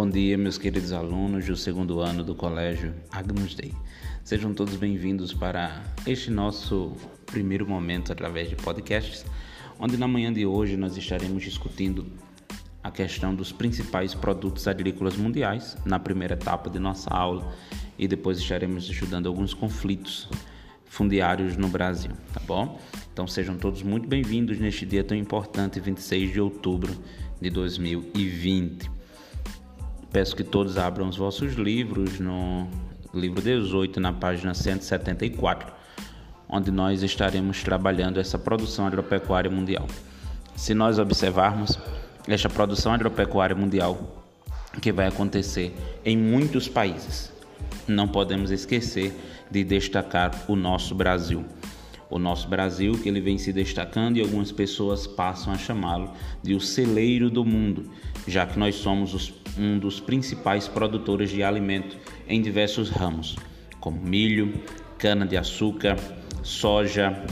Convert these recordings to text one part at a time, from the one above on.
Bom dia, meus queridos alunos do segundo ano do Colégio Agnus Dei. Sejam todos bem-vindos para este nosso primeiro momento através de podcasts, onde na manhã de hoje nós estaremos discutindo a questão dos principais produtos agrícolas mundiais na primeira etapa de nossa aula e depois estaremos estudando alguns conflitos fundiários no Brasil, tá bom? Então sejam todos muito bem-vindos neste dia tão importante, 26 de outubro de 2020. Peço que todos abram os vossos livros no livro 18, na página 174, onde nós estaremos trabalhando essa produção agropecuária mundial. Se nós observarmos esta produção agropecuária mundial que vai acontecer em muitos países, não podemos esquecer de destacar o nosso Brasil. O nosso Brasil, que ele vem se destacando e algumas pessoas passam a chamá-lo de o celeiro do mundo, já que nós somos os um dos principais produtores de alimento em diversos ramos, como milho, cana-de-açúcar, soja,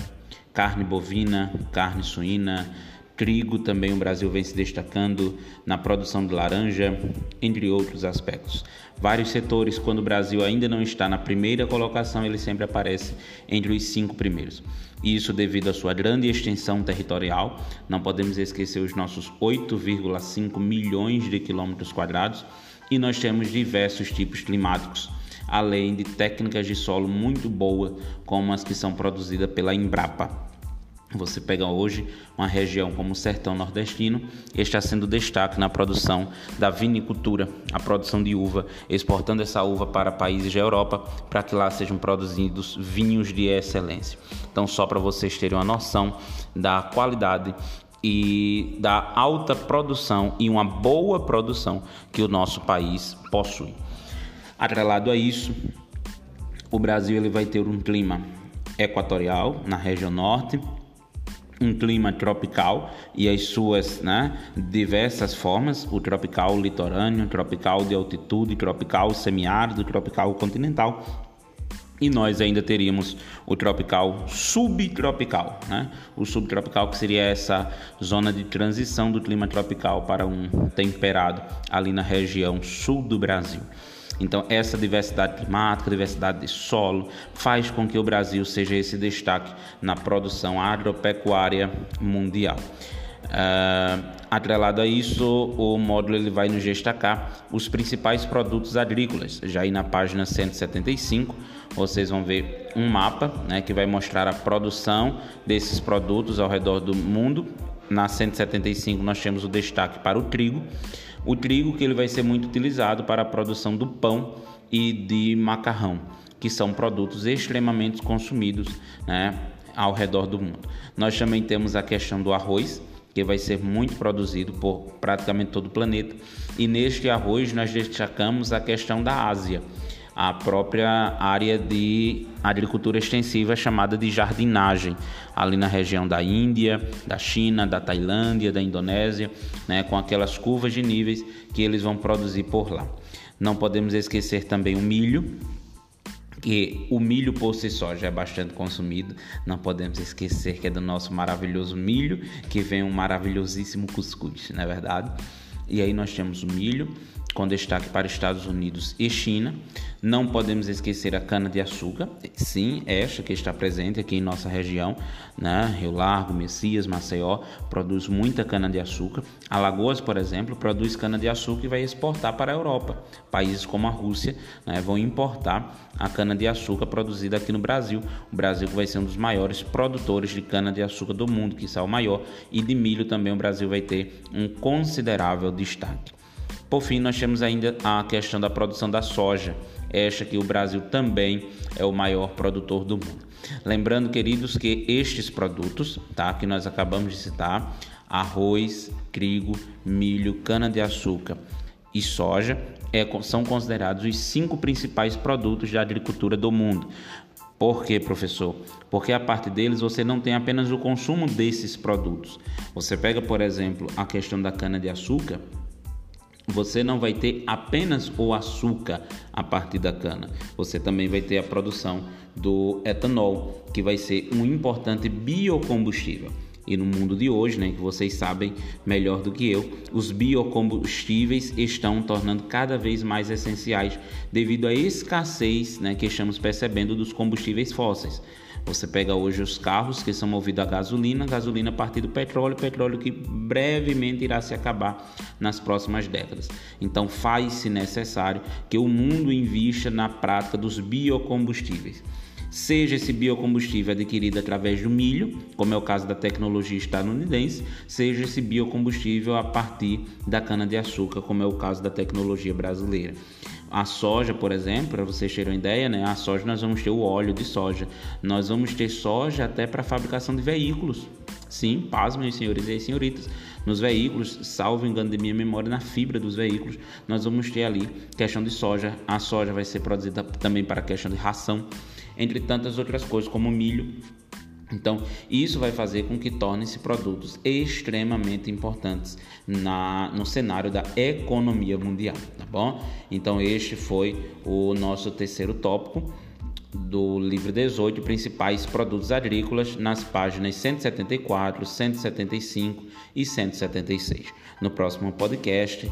carne bovina, carne suína, trigo. Também o Brasil vem se destacando na produção de laranja, entre outros aspectos. Vários setores, quando o Brasil ainda não está na primeira colocação, ele sempre aparece entre os cinco primeiros. Isso devido à sua grande extensão territorial. Não podemos esquecer os nossos 8,5 milhões de quilômetros quadrados e nós temos diversos tipos climáticos, além de técnicas de solo muito boas, como as que são produzidas pela Embrapa. Você pega hoje uma região como o sertão nordestino, está sendo destaque na produção da vinicultura, a produção de uva, exportando essa uva para países da Europa, para que lá sejam produzidos vinhos de excelência. Então, só para vocês terem uma noção da qualidade e da alta produção e uma boa produção que o nosso país possui. Atrelado a isso, o Brasil ele vai ter um clima equatorial na região norte um clima tropical e as suas né, diversas formas, o tropical litorâneo, tropical de altitude, tropical semiárido, tropical continental. E nós ainda teríamos o tropical subtropical, né? O subtropical que seria essa zona de transição do clima tropical para um temperado ali na região sul do Brasil. Então, essa diversidade climática, diversidade de solo, faz com que o Brasil seja esse destaque na produção agropecuária mundial. Uh, atrelado a isso, o módulo ele vai nos destacar os principais produtos agrícolas. Já aí na página 175, vocês vão ver um mapa né, que vai mostrar a produção desses produtos ao redor do mundo. Na 175, nós temos o destaque para o trigo. O trigo que ele vai ser muito utilizado para a produção do pão e de macarrão, que são produtos extremamente consumidos né, ao redor do mundo. Nós também temos a questão do arroz, que vai ser muito produzido por praticamente todo o planeta. E neste arroz nós destacamos a questão da Ásia a própria área de agricultura extensiva chamada de jardinagem, ali na região da Índia, da China, da Tailândia, da Indonésia, né, com aquelas curvas de níveis que eles vão produzir por lá. Não podemos esquecer também o milho, que o milho por si só já é bastante consumido. Não podemos esquecer que é do nosso maravilhoso milho que vem um maravilhosíssimo cuscuz, não é verdade? E aí nós temos o milho, com destaque para Estados Unidos e China. Não podemos esquecer a cana-de-açúcar, sim, esta que está presente aqui em nossa região, né? Rio Largo, Messias, Maceió, produz muita cana-de-açúcar. Alagoas, por exemplo, produz cana-de-açúcar e vai exportar para a Europa. Países como a Rússia né, vão importar a cana-de-açúcar produzida aqui no Brasil. O Brasil vai ser um dos maiores produtores de cana-de-açúcar do mundo, que é o maior, e de milho também o Brasil vai ter um considerável destaque. Por fim, nós temos ainda a questão da produção da soja, esta que o Brasil também é o maior produtor do mundo. Lembrando, queridos, que estes produtos, tá, que nós acabamos de citar, arroz, trigo, milho, cana-de-açúcar e soja, é, são considerados os cinco principais produtos da agricultura do mundo. Por quê, professor? Porque a parte deles você não tem apenas o consumo desses produtos. Você pega, por exemplo, a questão da cana-de-açúcar, você não vai ter apenas o açúcar a partir da cana, você também vai ter a produção do etanol, que vai ser um importante biocombustível. e no mundo de hoje, né, que vocês sabem melhor do que eu, os biocombustíveis estão tornando cada vez mais essenciais devido à escassez, né, que estamos percebendo dos combustíveis fósseis. Você pega hoje os carros que são movidos a gasolina, gasolina a partir do petróleo, petróleo que brevemente irá se acabar nas próximas décadas. Então faz-se necessário que o mundo invista na prática dos biocombustíveis seja esse biocombustível adquirido através do milho, como é o caso da tecnologia estadunidense, seja esse biocombustível a partir da cana-de-açúcar, como é o caso da tecnologia brasileira. A soja, por exemplo, para vocês terem uma ideia, né? A soja nós vamos ter o óleo de soja. Nós vamos ter soja até para fabricação de veículos. Sim, pasmem, senhores e senhoritas. Nos veículos, salvo engano de minha memória, na fibra dos veículos, nós vamos ter ali questão de soja. A soja vai ser produzida também para questão de ração entre tantas outras coisas, como milho. Então, isso vai fazer com que tornem-se produtos extremamente importantes na, no cenário da economia mundial, tá bom? Então, este foi o nosso terceiro tópico do livro 18, principais produtos agrícolas, nas páginas 174, 175 e 176. No próximo podcast,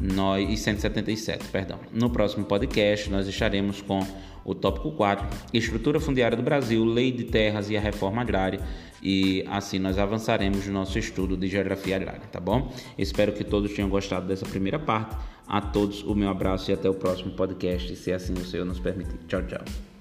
nós, e 177, perdão. No próximo podcast, nós estaremos com o tópico 4, estrutura fundiária do Brasil, lei de terras e a reforma agrária. E assim nós avançaremos no nosso estudo de geografia agrária, tá bom? Espero que todos tenham gostado dessa primeira parte. A todos o meu abraço e até o próximo podcast, se assim o Senhor nos permitir. Tchau, tchau.